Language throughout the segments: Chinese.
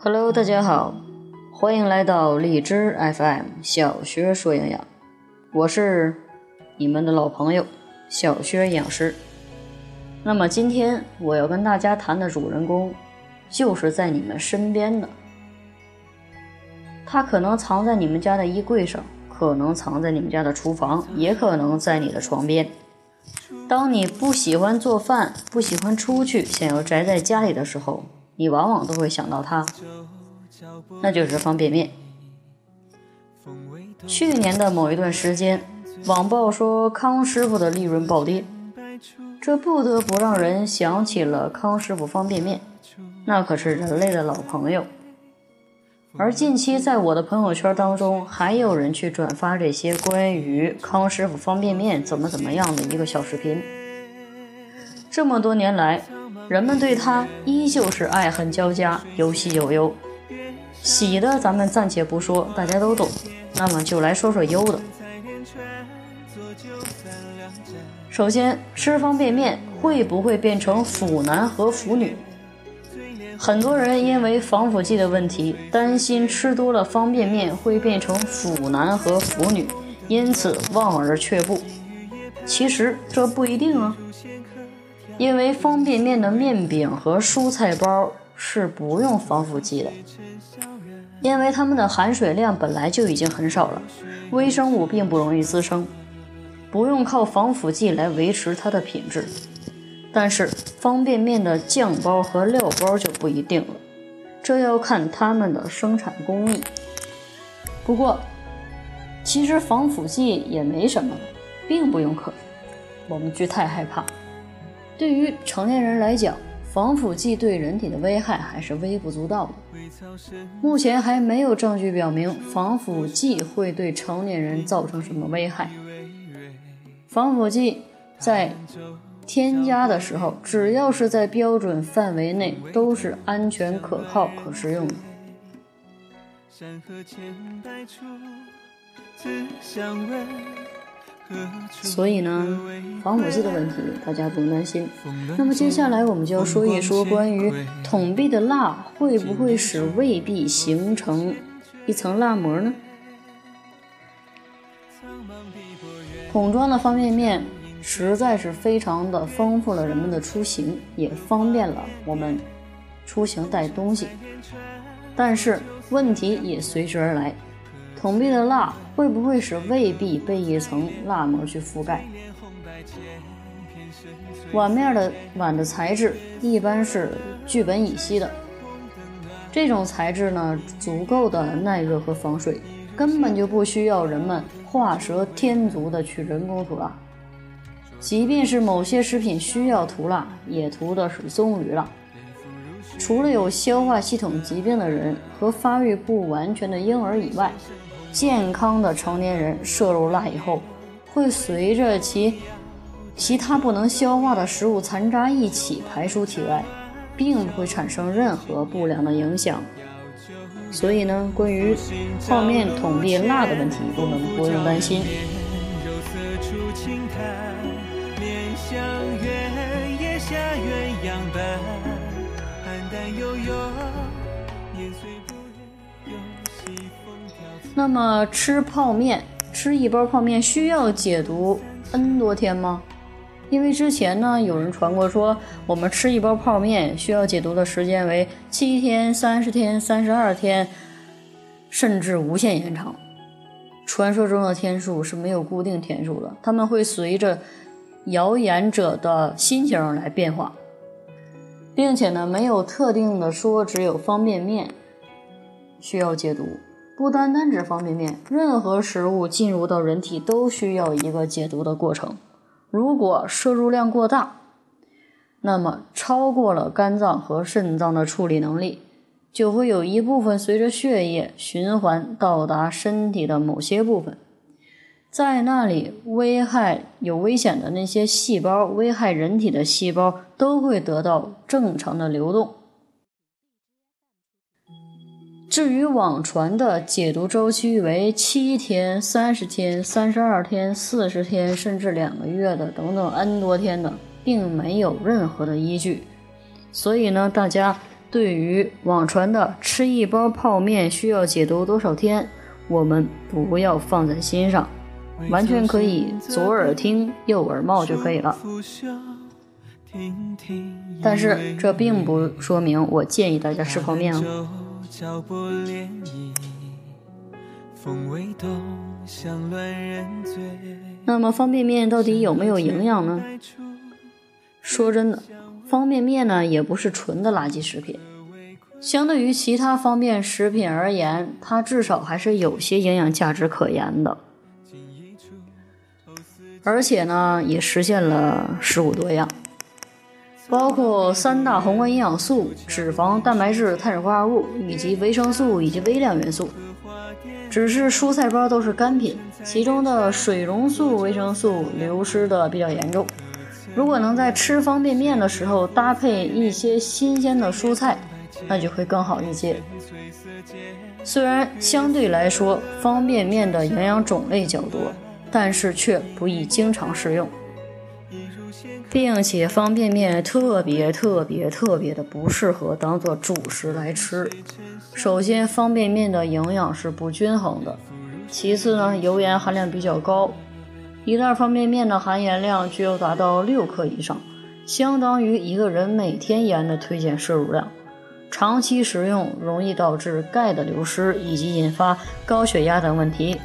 Hello，大家好，欢迎来到荔枝 FM 小学说营养，我是你们的老朋友小薛营养师。那么今天我要跟大家谈的主人公，就是在你们身边的，他可能藏在你们家的衣柜上，可能藏在你们家的厨房，也可能在你的床边。当你不喜欢做饭，不喜欢出去，想要宅在家里的时候。你往往都会想到它，那就是方便面。去年的某一段时间，网曝说康师傅的利润暴跌，这不得不让人想起了康师傅方便面，那可是人类的老朋友。而近期在我的朋友圈当中，还有人去转发这些关于康师傅方便面怎么怎么样的一个小视频。这么多年来。人们对它依旧是爱恨交加，有喜有忧。喜的咱们暂且不说，大家都懂。那么就来说说忧的。首先，吃方便面会不会变成腐男和腐女？很多人因为防腐剂的问题，担心吃多了方便面会变成腐男和腐女，因此望而却步。其实这不一定啊。因为方便面的面饼和蔬菜包是不用防腐剂的，因为它们的含水量本来就已经很少了，微生物并不容易滋生，不用靠防腐剂来维持它的品质。但是方便面的酱包和料包就不一定了，这要看它们的生产工艺。不过，其实防腐剂也没什么，并不用可，我们惧太害怕。对于成年人来讲，防腐剂对人体的危害还是微不足道的。目前还没有证据表明防腐剂会对成年人造成什么危害。防腐剂在添加的时候，只要是在标准范围内，都是安全、可靠、可食用的。山河千百处，只想问所以呢，防腐剂的问题大家不用担心。那么接下来我们就要说一说关于桶壁的蜡会不会使胃壁形成一层蜡膜呢？桶装的方便面实在是非常的丰富了人们的出行，也方便了我们出行带东西。但是问题也随之而来。桶壁的蜡会不会使胃壁被一层蜡膜去覆盖？碗面的碗的材质一般是聚苯乙烯的，这种材质呢足够的耐热和防水，根本就不需要人们画蛇添足的去人工涂蜡。即便是某些食品需要涂蜡，也涂的是棕榈蜡。除了有消化系统疾病的人和发育不完全的婴儿以外，健康的成年人摄入蜡以后，会随着其其他不能消化的食物残渣一起排出体外，并不会产生任何不良的影响。所以呢，关于泡面桶壁蜡的问题，我们不用担心。淡淡悠悠那么吃泡面，吃一包泡面需要解毒 N 多天吗？因为之前呢，有人传过说，我们吃一包泡面需要解毒的时间为七天、三十天、三十二天，甚至无限延长。传说中的天数是没有固定天数的，他们会随着谣言者的心情来变化，并且呢，没有特定的说只有方便面需要解毒。不单单指方便面，任何食物进入到人体都需要一个解毒的过程。如果摄入量过大，那么超过了肝脏和肾脏的处理能力，就会有一部分随着血液循环到达身体的某些部分，在那里危害有危险的那些细胞，危害人体的细胞都会得到正常的流动。至于网传的解毒周期为七天、三十天、三十二天、四十天，甚至两个月的等等 N 多天的，并没有任何的依据。所以呢，大家对于网传的吃一包泡面需要解毒多少天，我们不要放在心上，完全可以左耳听右耳冒就可以了。但是这并不说明我建议大家吃泡面哦。那么方便面到底有没有营养呢？说真的，方便面呢也不是纯的垃圾食品，相对于其他方便食品而言，它至少还是有些营养价值可言的。而且呢，也实现了食物多样。包括三大宏观营养素：脂肪、蛋白质、碳水化合物，以及维生素以及微量元素。只是蔬菜包都是干品，其中的水溶素、维生素流失的比较严重。如果能在吃方便面的时候搭配一些新鲜的蔬菜，那就会更好一些。虽然相对来说方便面的营养种类较多，但是却不宜经常食用。并且方便面特别特别特别的不适合当做主食来吃。首先，方便面的营养是不均衡的；其次呢，油盐含量比较高。一袋方便面的含盐量就要达到六克以上，相当于一个人每天盐的推荐摄入量。长期食用容易导致钙的流失，以及引发高血压等问题。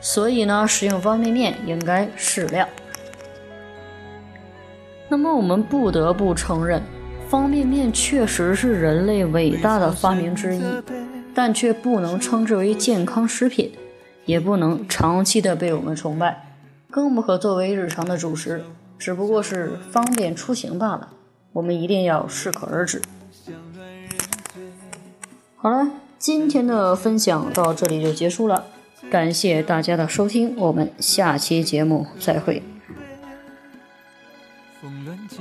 所以呢，食用方便面应该适量。那么我们不得不承认，方便面确实是人类伟大的发明之一，但却不能称之为健康食品，也不能长期的被我们崇拜，更不可作为日常的主食，只不过是方便出行罢了。我们一定要适可而止。好了，今天的分享到这里就结束了，感谢大家的收听，我们下期节目再会。风乱间，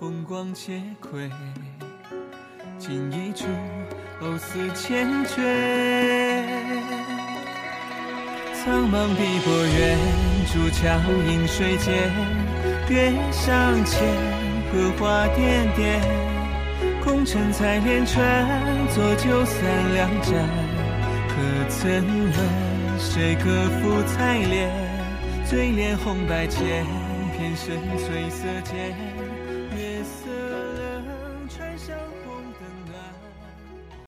风光且亏，锦衣出，藕丝千卷。苍茫碧波远，竹桥映水间。月上牵，荷花点点。空城采莲船，坐酒三两盏。可曾问，谁可抚采莲？醉怜红白间。天生翠色间。